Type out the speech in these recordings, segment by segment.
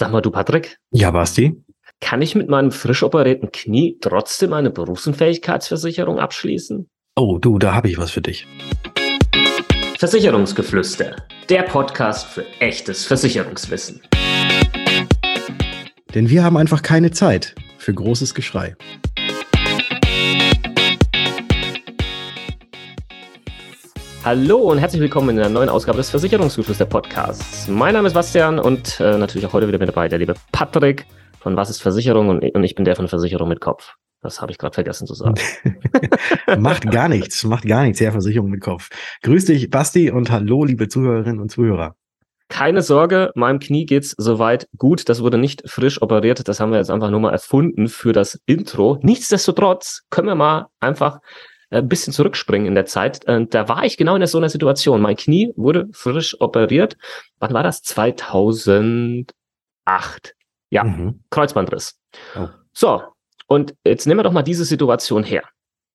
Sag mal, du Patrick. Ja, Basti. Kann ich mit meinem frisch operierten Knie trotzdem eine Berufsunfähigkeitsversicherung abschließen? Oh, du, da habe ich was für dich. Versicherungsgeflüster, der Podcast für echtes Versicherungswissen. Denn wir haben einfach keine Zeit für großes Geschrei. Hallo und herzlich willkommen in einer neuen Ausgabe des Versicherungsgeflüster Podcasts. Mein Name ist Bastian und äh, natürlich auch heute wieder mit dabei der liebe Patrick von Was ist Versicherung und, und ich bin der von Versicherung mit Kopf. Das habe ich gerade vergessen zu sagen. macht gar nichts, macht gar nichts, Herr Versicherung mit Kopf. Grüß dich, Basti, und hallo, liebe Zuhörerinnen und Zuhörer. Keine Sorge, meinem Knie geht's soweit gut. Das wurde nicht frisch operiert. Das haben wir jetzt einfach nur mal erfunden für das Intro. Nichtsdestotrotz können wir mal einfach ein äh, bisschen zurückspringen in der Zeit. Und da war ich genau in so einer Situation. Mein Knie wurde frisch operiert. Wann war das? 2008. Ja, mhm. Kreuzbandriss. Oh. So, und jetzt nehmen wir doch mal diese Situation her.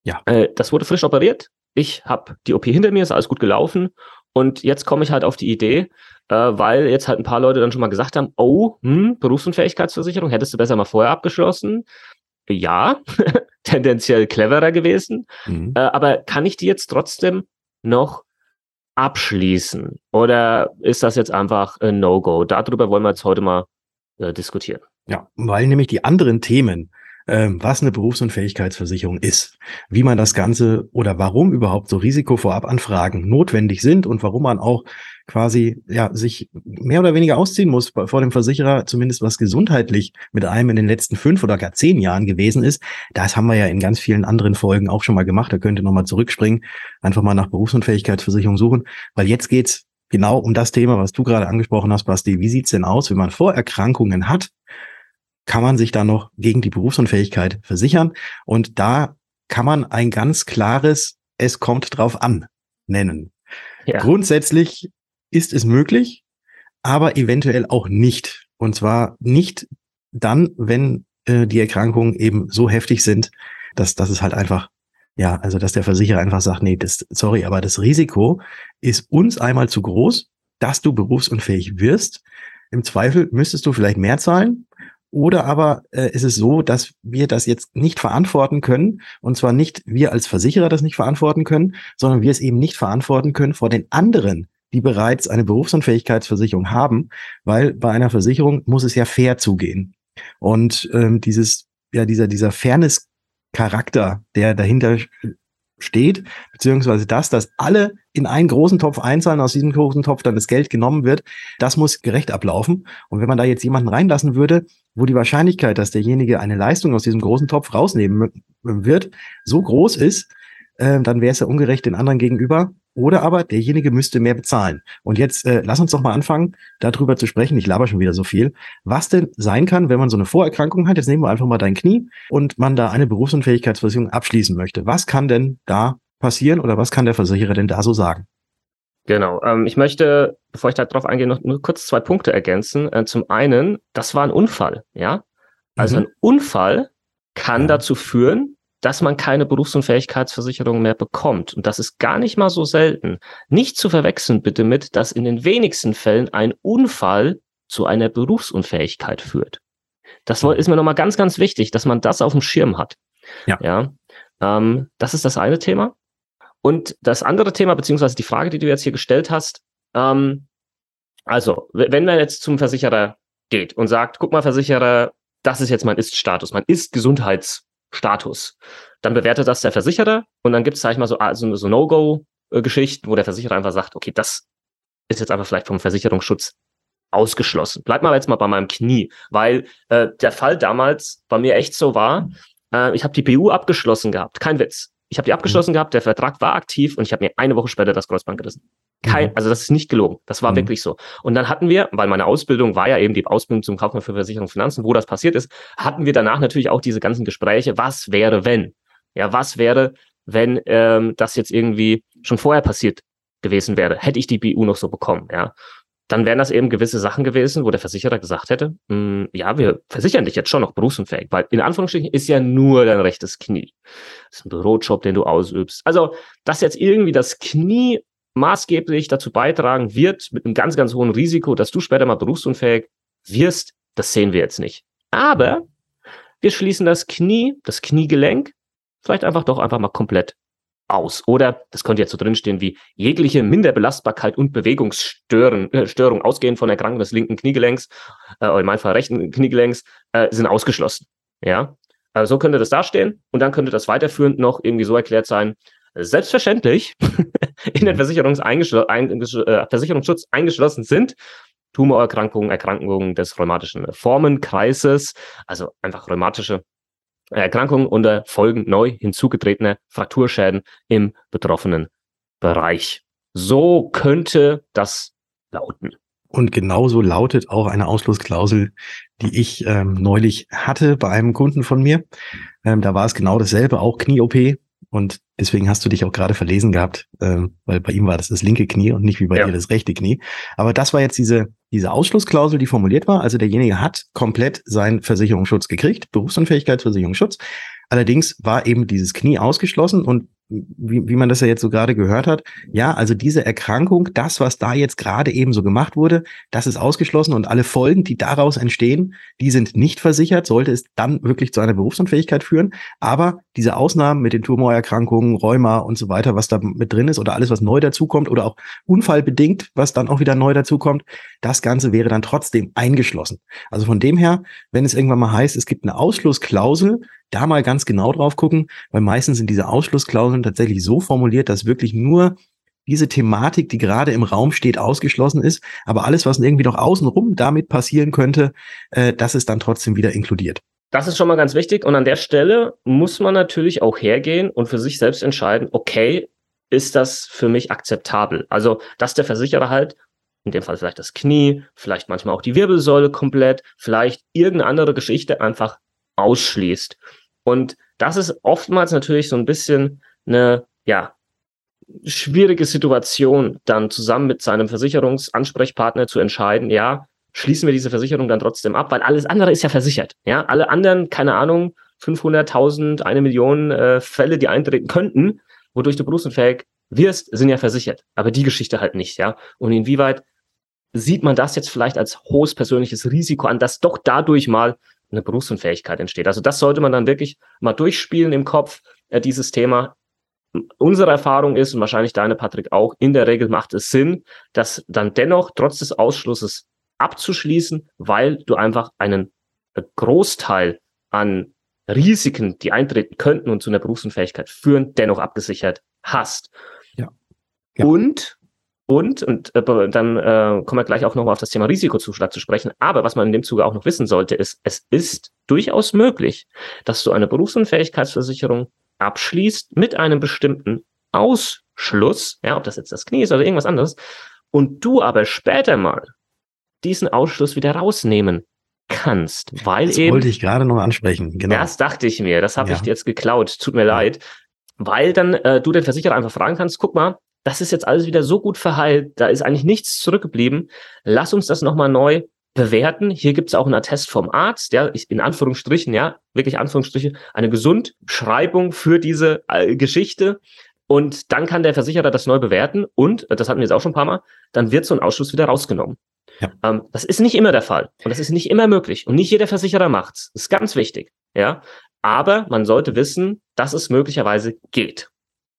Ja. Äh, das wurde frisch operiert. Ich habe die OP hinter mir, ist alles gut gelaufen. Und jetzt komme ich halt auf die Idee, äh, weil jetzt halt ein paar Leute dann schon mal gesagt haben, oh, hm, Berufsunfähigkeitsversicherung, hättest du besser mal vorher abgeschlossen. Ja, tendenziell cleverer gewesen. Mhm. Äh, aber kann ich die jetzt trotzdem noch abschließen? Oder ist das jetzt einfach ein No-Go? Darüber wollen wir jetzt heute mal äh, diskutieren. Ja, weil nämlich die anderen Themen, was eine Berufsunfähigkeitsversicherung ist, wie man das Ganze oder warum überhaupt so Risikovorabanfragen notwendig sind und warum man auch quasi ja sich mehr oder weniger ausziehen muss vor dem Versicherer, zumindest was gesundheitlich mit einem in den letzten fünf oder gar zehn Jahren gewesen ist. Das haben wir ja in ganz vielen anderen Folgen auch schon mal gemacht. Da könnt ihr nochmal zurückspringen, einfach mal nach Berufsunfähigkeitsversicherung suchen, weil jetzt geht's genau um das Thema, was du gerade angesprochen hast, Basti. Wie sieht's denn aus, wenn man Vorerkrankungen hat? Kann man sich da noch gegen die Berufsunfähigkeit versichern. Und da kann man ein ganz klares Es kommt drauf an nennen. Ja. Grundsätzlich ist es möglich, aber eventuell auch nicht. Und zwar nicht dann, wenn äh, die Erkrankungen eben so heftig sind, dass, dass es halt einfach, ja, also dass der Versicherer einfach sagt, nee, das, sorry, aber das Risiko ist uns einmal zu groß, dass du berufsunfähig wirst. Im Zweifel müsstest du vielleicht mehr zahlen, oder aber äh, ist es so, dass wir das jetzt nicht verantworten können, und zwar nicht wir als Versicherer das nicht verantworten können, sondern wir es eben nicht verantworten können vor den anderen, die bereits eine Berufsunfähigkeitsversicherung haben, weil bei einer Versicherung muss es ja fair zugehen. Und ähm, dieses, ja, dieser, dieser Fairness-Charakter, der dahinter steht, beziehungsweise das, dass alle in einen großen Topf einzahlen, aus diesem großen Topf dann das Geld genommen wird, das muss gerecht ablaufen. Und wenn man da jetzt jemanden reinlassen würde, wo die Wahrscheinlichkeit, dass derjenige eine Leistung aus diesem großen Topf rausnehmen wird, so groß ist, äh, dann wäre es ja ungerecht den anderen gegenüber. Oder aber derjenige müsste mehr bezahlen. Und jetzt äh, lass uns doch mal anfangen, darüber zu sprechen. Ich laber schon wieder so viel. Was denn sein kann, wenn man so eine Vorerkrankung hat, jetzt nehmen wir einfach mal dein Knie und man da eine Berufsunfähigkeitsversicherung abschließen möchte. Was kann denn da passieren oder was kann der Versicherer denn da so sagen? Genau. Ähm, ich möchte, bevor ich darauf eingehe, noch nur kurz zwei Punkte ergänzen. Äh, zum einen, das war ein Unfall, ja. Also mhm. ein Unfall kann ja. dazu führen, dass man keine Berufsunfähigkeitsversicherung mehr bekommt. Und das ist gar nicht mal so selten. Nicht zu verwechseln bitte mit, dass in den wenigsten Fällen ein Unfall zu einer Berufsunfähigkeit führt. Das ist mir nochmal ganz, ganz wichtig, dass man das auf dem Schirm hat. Ja. ja ähm, das ist das eine Thema. Und das andere Thema, beziehungsweise die Frage, die du jetzt hier gestellt hast, ähm, also, wenn man jetzt zum Versicherer geht und sagt, guck mal, Versicherer, das ist jetzt mein Ist-Status, mein Ist-Gesundheits- Status. Dann bewertet das der Versicherer und dann gibt es, sag ich mal, so, so, so No-Go-Geschichten, wo der Versicherer einfach sagt, okay, das ist jetzt einfach vielleicht vom Versicherungsschutz ausgeschlossen. Bleib mal jetzt mal bei meinem Knie, weil äh, der Fall damals bei mir echt so war, äh, ich habe die BU abgeschlossen gehabt, kein Witz. Ich habe die abgeschlossen mhm. gehabt, der Vertrag war aktiv und ich habe mir eine Woche später das Kreuzband gerissen. Kein, mhm. also das ist nicht gelogen. Das war mhm. wirklich so. Und dann hatten wir, weil meine Ausbildung war ja eben die Ausbildung zum Kaufmann für Versicherung und Finanzen, wo das passiert ist, hatten wir danach natürlich auch diese ganzen Gespräche. Was wäre, wenn? Ja, was wäre, wenn ähm, das jetzt irgendwie schon vorher passiert gewesen wäre? Hätte ich die BU noch so bekommen? Ja, dann wären das eben gewisse Sachen gewesen, wo der Versicherer gesagt hätte, hm, ja, wir versichern dich jetzt schon noch berufsunfähig, weil in Anführungsstrichen ist ja nur dein rechtes Knie. Das ist ein Bürojob, den du ausübst. Also, dass jetzt irgendwie das Knie maßgeblich dazu beitragen wird, mit einem ganz, ganz hohen Risiko, dass du später mal berufsunfähig wirst, Das sehen wir jetzt nicht. Aber wir schließen das Knie, das Kniegelenk, vielleicht einfach doch einfach mal komplett aus. Oder, das könnte jetzt so drinstehen wie jegliche Minderbelastbarkeit und Bewegungsstörung äh, Störung ausgehend von Erkrankung des linken Kniegelenks, äh, oder in meinem Fall rechten Kniegelenks, äh, sind ausgeschlossen. Ja, also so könnte das dastehen und dann könnte das weiterführend noch irgendwie so erklärt sein, selbstverständlich in den Versicherungs ein, äh, Versicherungsschutz eingeschlossen sind Tumorerkrankungen, Erkrankungen des rheumatischen Formenkreises, also einfach rheumatische Erkrankungen unter Folgen neu hinzugetretener Frakturschäden im betroffenen Bereich. So könnte das lauten. Und genauso lautet auch eine Ausschlussklausel, die ich ähm, neulich hatte bei einem Kunden von mir. Ähm, da war es genau dasselbe, auch Knie-OP. Und deswegen hast du dich auch gerade verlesen gehabt, ähm, weil bei ihm war das das linke Knie und nicht wie bei ja. dir das rechte Knie. Aber das war jetzt diese, diese Ausschlussklausel, die formuliert war. Also derjenige hat komplett seinen Versicherungsschutz gekriegt, Berufsunfähigkeitsversicherungsschutz. Allerdings war eben dieses Knie ausgeschlossen und wie, wie man das ja jetzt so gerade gehört hat, ja, also diese Erkrankung, das, was da jetzt gerade eben so gemacht wurde, das ist ausgeschlossen und alle Folgen, die daraus entstehen, die sind nicht versichert, sollte es dann wirklich zu einer Berufsunfähigkeit führen. Aber diese Ausnahmen mit den Tumorerkrankungen, Rheuma und so weiter, was da mit drin ist oder alles, was neu dazukommt oder auch unfallbedingt, was dann auch wieder neu dazukommt, das Ganze wäre dann trotzdem eingeschlossen. Also von dem her, wenn es irgendwann mal heißt, es gibt eine Ausschlussklausel, da mal ganz genau drauf gucken, weil meistens sind diese Ausschlussklauseln tatsächlich so formuliert, dass wirklich nur diese Thematik, die gerade im Raum steht, ausgeschlossen ist, aber alles, was irgendwie noch außenrum damit passieren könnte, äh, das ist dann trotzdem wieder inkludiert. Das ist schon mal ganz wichtig und an der Stelle muss man natürlich auch hergehen und für sich selbst entscheiden, okay, ist das für mich akzeptabel? Also, dass der Versicherer halt in dem Fall vielleicht das Knie, vielleicht manchmal auch die Wirbelsäule komplett, vielleicht irgendeine andere Geschichte einfach ausschließt. Und das ist oftmals natürlich so ein bisschen eine, ja, schwierige Situation, dann zusammen mit seinem Versicherungsansprechpartner zu entscheiden, ja, schließen wir diese Versicherung dann trotzdem ab, weil alles andere ist ja versichert. Ja, alle anderen, keine Ahnung, 500.000, eine Million äh, Fälle, die eintreten könnten, wodurch du berufsunfähig wirst, sind ja versichert. Aber die Geschichte halt nicht, ja. Und inwieweit sieht man das jetzt vielleicht als hohes persönliches Risiko an, dass doch dadurch mal eine Berufsunfähigkeit entsteht. Also das sollte man dann wirklich mal durchspielen im Kopf, äh, dieses Thema. Unsere Erfahrung ist, und wahrscheinlich deine, Patrick, auch, in der Regel macht es Sinn, das dann dennoch trotz des Ausschlusses abzuschließen, weil du einfach einen Großteil an Risiken, die eintreten könnten und zu einer Berufsunfähigkeit führen, dennoch abgesichert hast. Ja. ja. Und und, und äh, dann äh, kommen wir gleich auch nochmal auf das Thema Risikozuschlag zu sprechen. Aber was man in dem Zuge auch noch wissen sollte, ist, es ist durchaus möglich, dass du eine Berufsunfähigkeitsversicherung abschließt mit einem bestimmten Ausschluss, ja, ob das jetzt das Knie ist oder irgendwas anderes, und du aber später mal diesen Ausschluss wieder rausnehmen kannst, weil das eben. Das wollte ich gerade noch ansprechen, genau. Das dachte ich mir, das habe ja. ich dir jetzt geklaut, tut mir leid. Weil dann äh, du den Versicherer einfach fragen kannst, guck mal, das ist jetzt alles wieder so gut verheilt, da ist eigentlich nichts zurückgeblieben. Lass uns das nochmal neu bewerten. Hier gibt es auch einen Attest vom Arzt, ja, in Anführungsstrichen, ja, wirklich Anführungsstriche, eine Gesundschreibung für diese äh, Geschichte. Und dann kann der Versicherer das neu bewerten und, äh, das hatten wir jetzt auch schon ein paar Mal, dann wird so ein Ausschluss wieder rausgenommen. Ja. Ähm, das ist nicht immer der Fall und das ist nicht immer möglich und nicht jeder Versicherer macht's. Das ist ganz wichtig, ja. Aber man sollte wissen, dass es möglicherweise geht.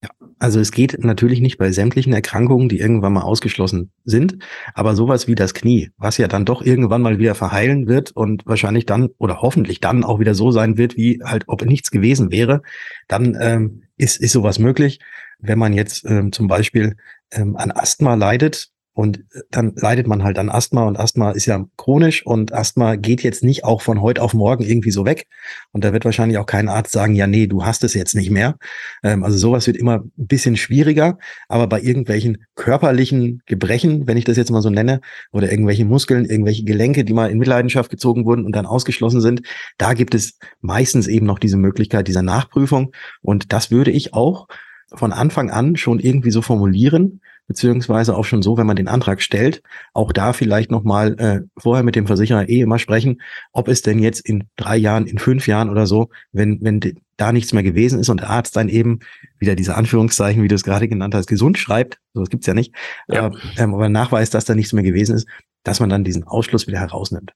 Ja, also es geht natürlich nicht bei sämtlichen Erkrankungen, die irgendwann mal ausgeschlossen sind, aber sowas wie das Knie, was ja dann doch irgendwann mal wieder verheilen wird und wahrscheinlich dann oder hoffentlich dann auch wieder so sein wird, wie halt ob nichts gewesen wäre, dann ähm, ist, ist sowas möglich. Wenn man jetzt ähm, zum Beispiel ähm, an Asthma leidet, und äh, dann leidet man halt an Asthma und Asthma ist ja chronisch und Asthma geht jetzt nicht auch von heute auf morgen irgendwie so weg. Und da wird wahrscheinlich auch kein Arzt sagen, ja, nee, du hast es jetzt nicht mehr. Ähm, also sowas wird immer ein bisschen schwieriger. Aber bei irgendwelchen körperlichen Gebrechen, wenn ich das jetzt mal so nenne, oder irgendwelche Muskeln, irgendwelche Gelenke, die mal in Mitleidenschaft gezogen wurden und dann ausgeschlossen sind, da gibt es meistens eben noch diese Möglichkeit dieser Nachprüfung. Und das würde ich auch von Anfang an schon irgendwie so formulieren, beziehungsweise auch schon so, wenn man den Antrag stellt, auch da vielleicht nochmal äh, vorher mit dem Versicherer eh immer sprechen, ob es denn jetzt in drei Jahren, in fünf Jahren oder so, wenn, wenn da nichts mehr gewesen ist und der Arzt dann eben wieder diese Anführungszeichen, wie du es gerade genannt hast, gesund schreibt, sowas gibt's ja nicht, ja. Äh, ähm, aber nachweist, dass da nichts mehr gewesen ist, dass man dann diesen Ausschluss wieder herausnimmt.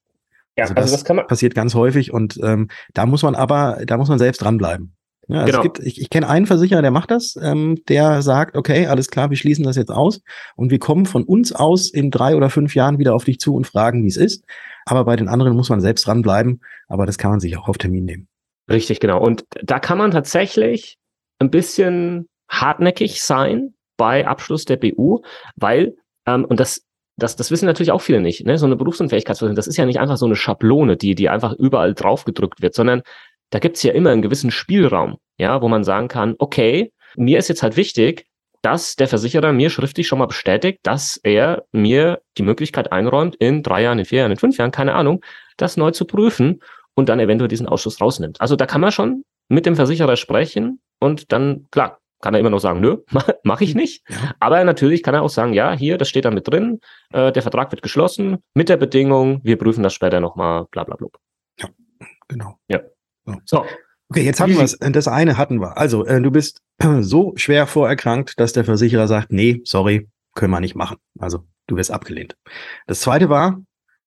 Ja, also, also das, das passiert ganz häufig und ähm, da muss man aber, da muss man selbst dranbleiben. Ja, genau. es gibt, ich, ich kenne einen Versicherer, der macht das, ähm, der sagt, okay, alles klar, wir schließen das jetzt aus und wir kommen von uns aus in drei oder fünf Jahren wieder auf dich zu und fragen, wie es ist. Aber bei den anderen muss man selbst dranbleiben, aber das kann man sich auch auf Termin nehmen. Richtig, genau. Und da kann man tatsächlich ein bisschen hartnäckig sein bei Abschluss der BU, weil, ähm, und das, das, das wissen natürlich auch viele nicht, ne? so eine Berufsunfähigkeitsversicherung, das ist ja nicht einfach so eine Schablone, die, die einfach überall draufgedrückt wird, sondern da gibt's ja immer einen gewissen Spielraum, ja, wo man sagen kann, okay, mir ist jetzt halt wichtig, dass der Versicherer mir schriftlich schon mal bestätigt, dass er mir die Möglichkeit einräumt, in drei Jahren, in vier Jahren, in fünf Jahren, keine Ahnung, das neu zu prüfen und dann eventuell diesen Ausschuss rausnimmt. Also da kann man schon mit dem Versicherer sprechen und dann, klar, kann er immer noch sagen, nö, mache ich nicht. Ja. Aber natürlich kann er auch sagen, ja, hier, das steht da mit drin, äh, der Vertrag wird geschlossen mit der Bedingung, wir prüfen das später nochmal, bla bla bla. Ja, genau. Ja. So. Okay, jetzt hatten wir es. Das eine hatten wir. Also, äh, du bist so schwer vorerkrankt, dass der Versicherer sagt, nee, sorry, können wir nicht machen. Also, du wirst abgelehnt. Das zweite war,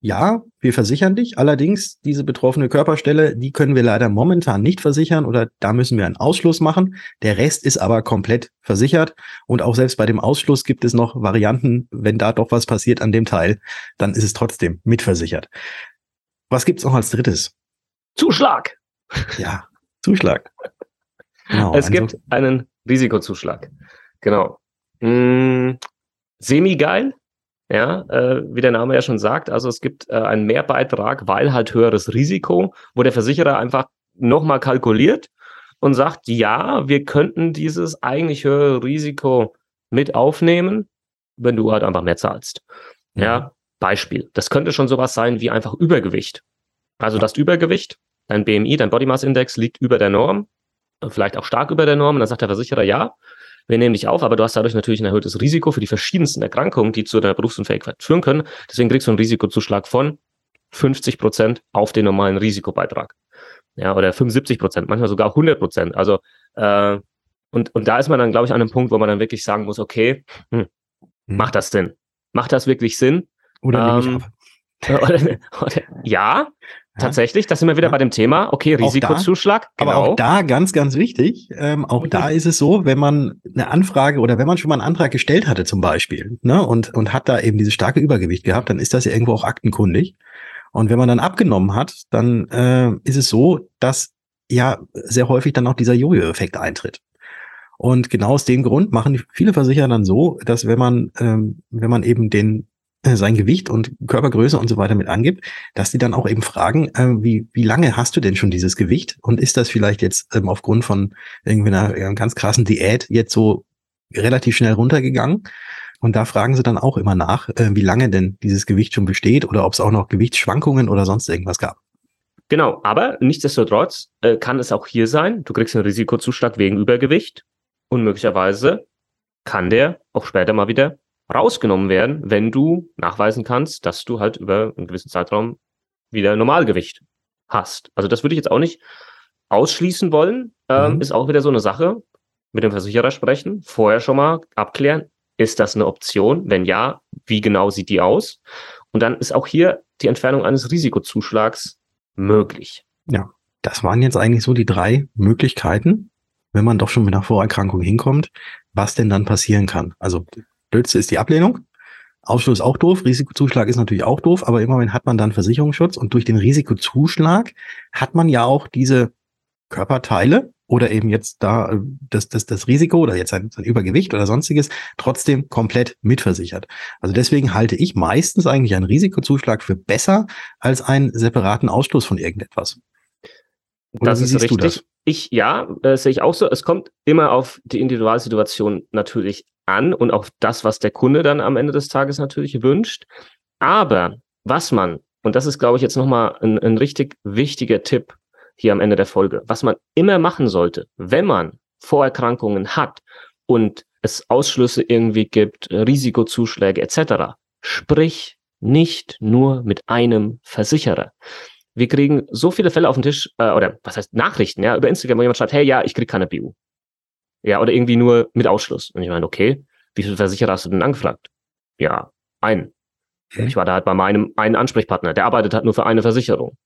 ja, wir versichern dich. Allerdings, diese betroffene Körperstelle, die können wir leider momentan nicht versichern oder da müssen wir einen Ausschluss machen. Der Rest ist aber komplett versichert. Und auch selbst bei dem Ausschluss gibt es noch Varianten, wenn da doch was passiert an dem Teil, dann ist es trotzdem mitversichert. Was gibt's noch als drittes? Zuschlag. Ja, Zuschlag. Genau, es gibt einen Risikozuschlag. Genau. Hm, semi-geil, ja, äh, wie der Name ja schon sagt. Also es gibt äh, einen Mehrbeitrag, weil halt höheres Risiko, wo der Versicherer einfach nochmal kalkuliert und sagt, ja, wir könnten dieses eigentlich höhere Risiko mit aufnehmen, wenn du halt einfach mehr zahlst. Ja, ja Beispiel. Das könnte schon sowas sein wie einfach Übergewicht. Also das Übergewicht, dein BMI, dein Body Mass Index liegt über der Norm, vielleicht auch stark über der Norm. Und dann sagt der Versicherer, ja, wir nehmen dich auf, aber du hast dadurch natürlich ein erhöhtes Risiko für die verschiedensten Erkrankungen, die zu deiner Berufsunfähigkeit führen können. Deswegen kriegst du einen Risikozuschlag von 50 Prozent auf den normalen Risikobeitrag. Ja, oder 75 Prozent, manchmal sogar 100 Prozent. Also, äh, und, und da ist man dann, glaube ich, an einem Punkt, wo man dann wirklich sagen muss, okay, hm, hm. macht das Sinn? Macht das wirklich Sinn? Oder ähm, nehme ich ab? Oder, oder, ja, Tatsächlich, das sind wir wieder ja. bei dem Thema. Okay, Risikozuschlag. Da, genau. Aber auch da ganz, ganz wichtig. Ähm, auch okay. da ist es so, wenn man eine Anfrage oder wenn man schon mal einen Antrag gestellt hatte zum Beispiel ne, und, und hat da eben dieses starke Übergewicht gehabt, dann ist das ja irgendwo auch aktenkundig. Und wenn man dann abgenommen hat, dann äh, ist es so, dass ja sehr häufig dann auch dieser Jojo-Effekt eintritt. Und genau aus dem Grund machen viele Versicherer dann so, dass wenn man, ähm, wenn man eben den sein Gewicht und Körpergröße und so weiter mit angibt, dass die dann auch eben fragen, äh, wie, wie lange hast du denn schon dieses Gewicht? Und ist das vielleicht jetzt ähm, aufgrund von irgendwie einer, einer ganz krassen Diät jetzt so relativ schnell runtergegangen? Und da fragen sie dann auch immer nach, äh, wie lange denn dieses Gewicht schon besteht oder ob es auch noch Gewichtsschwankungen oder sonst irgendwas gab. Genau, aber nichtsdestotrotz äh, kann es auch hier sein, du kriegst einen Risikozuschlag wegen Übergewicht und möglicherweise kann der auch später mal wieder rausgenommen werden, wenn du nachweisen kannst, dass du halt über einen gewissen Zeitraum wieder Normalgewicht hast. Also das würde ich jetzt auch nicht ausschließen wollen. Ähm, mhm. Ist auch wieder so eine Sache. Mit dem Versicherer sprechen, vorher schon mal abklären, ist das eine Option? Wenn ja, wie genau sieht die aus? Und dann ist auch hier die Entfernung eines Risikozuschlags möglich. Ja, das waren jetzt eigentlich so die drei Möglichkeiten, wenn man doch schon mit einer Vorerkrankung hinkommt, was denn dann passieren kann. Also Blödste ist die Ablehnung. Ausschluss auch doof, Risikozuschlag ist natürlich auch doof, aber immerhin hat man dann Versicherungsschutz und durch den Risikozuschlag hat man ja auch diese Körperteile oder eben jetzt da äh, das, das, das Risiko oder jetzt ein, ein Übergewicht oder sonstiges trotzdem komplett mitversichert. Also deswegen halte ich meistens eigentlich einen Risikozuschlag für besser als einen separaten Ausschluss von irgendetwas. Oder das ist richtig. Ich, ja, äh, sehe ich auch so. Es kommt immer auf die Individualsituation natürlich an und auf das, was der Kunde dann am Ende des Tages natürlich wünscht. Aber was man, und das ist, glaube ich, jetzt nochmal ein, ein richtig wichtiger Tipp hier am Ende der Folge, was man immer machen sollte, wenn man Vorerkrankungen hat und es Ausschlüsse irgendwie gibt, Risikozuschläge etc., sprich nicht nur mit einem Versicherer. Wir kriegen so viele Fälle auf den Tisch, äh, oder was heißt Nachrichten, ja, über Instagram, wo jemand schreibt, hey, ja, ich krieg keine BU. Ja, oder irgendwie nur mit Ausschluss. Und ich meine, okay, wie viele Versicherer hast du denn angefragt? Ja, einen. Okay. Ich war da halt bei meinem einen Ansprechpartner, der arbeitet halt nur für eine Versicherung.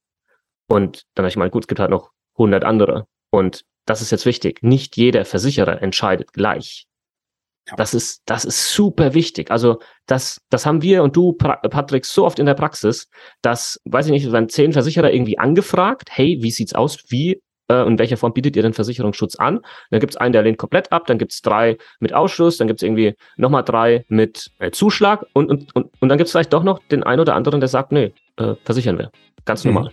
Und dann habe ich mal, gut, es gibt halt noch 100 andere. Und das ist jetzt wichtig. Nicht jeder Versicherer entscheidet gleich. Ja. Das ist, das ist super wichtig. Also, das, das haben wir und du, Patrick, so oft in der Praxis, dass, weiß ich nicht, werden zehn Versicherer irgendwie angefragt, hey, wie sieht's aus? Wie äh, in welcher Form bietet ihr den Versicherungsschutz an? Dann gibt es einen, der lehnt komplett ab, dann gibt es drei mit Ausschluss, dann gibt es irgendwie nochmal drei mit äh, Zuschlag und, und, und, und dann gibt es vielleicht doch noch den einen oder anderen, der sagt, nee, äh, versichern wir. Ganz mhm.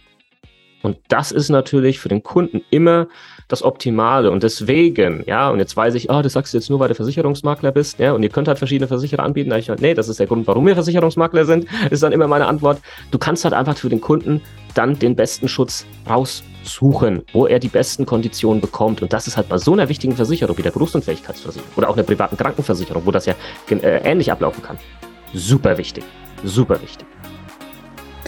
Und das ist natürlich für den Kunden immer das Optimale. Und deswegen, ja, und jetzt weiß ich, oh, das sagst du jetzt nur, weil du Versicherungsmakler bist, ja, und ihr könnt halt verschiedene Versicherer anbieten. Da ich halt, nee, das ist der Grund, warum wir Versicherungsmakler sind, ist dann immer meine Antwort. Du kannst halt einfach für den Kunden dann den besten Schutz raussuchen, wo er die besten Konditionen bekommt. Und das ist halt bei so einer wichtigen Versicherung wie der Berufsunfähigkeitsversicherung oder auch einer privaten Krankenversicherung, wo das ja äh, ähnlich ablaufen kann. Super wichtig. Super wichtig.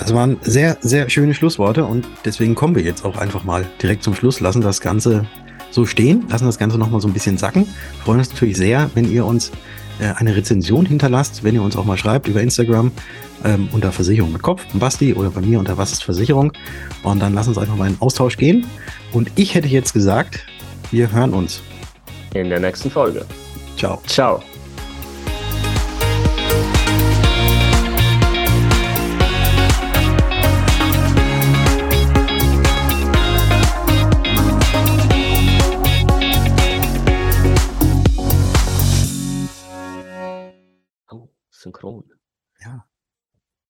Das waren sehr, sehr schöne Schlussworte und deswegen kommen wir jetzt auch einfach mal direkt zum Schluss, lassen das Ganze so stehen, lassen das Ganze nochmal so ein bisschen sacken. Freuen uns natürlich sehr, wenn ihr uns äh, eine Rezension hinterlasst, wenn ihr uns auch mal schreibt über Instagram ähm, unter Versicherung mit Kopf, Basti oder bei mir unter Was ist Versicherung. Und dann lass uns einfach mal in Austausch gehen. Und ich hätte jetzt gesagt, wir hören uns. In der nächsten Folge. Ciao. Ciao.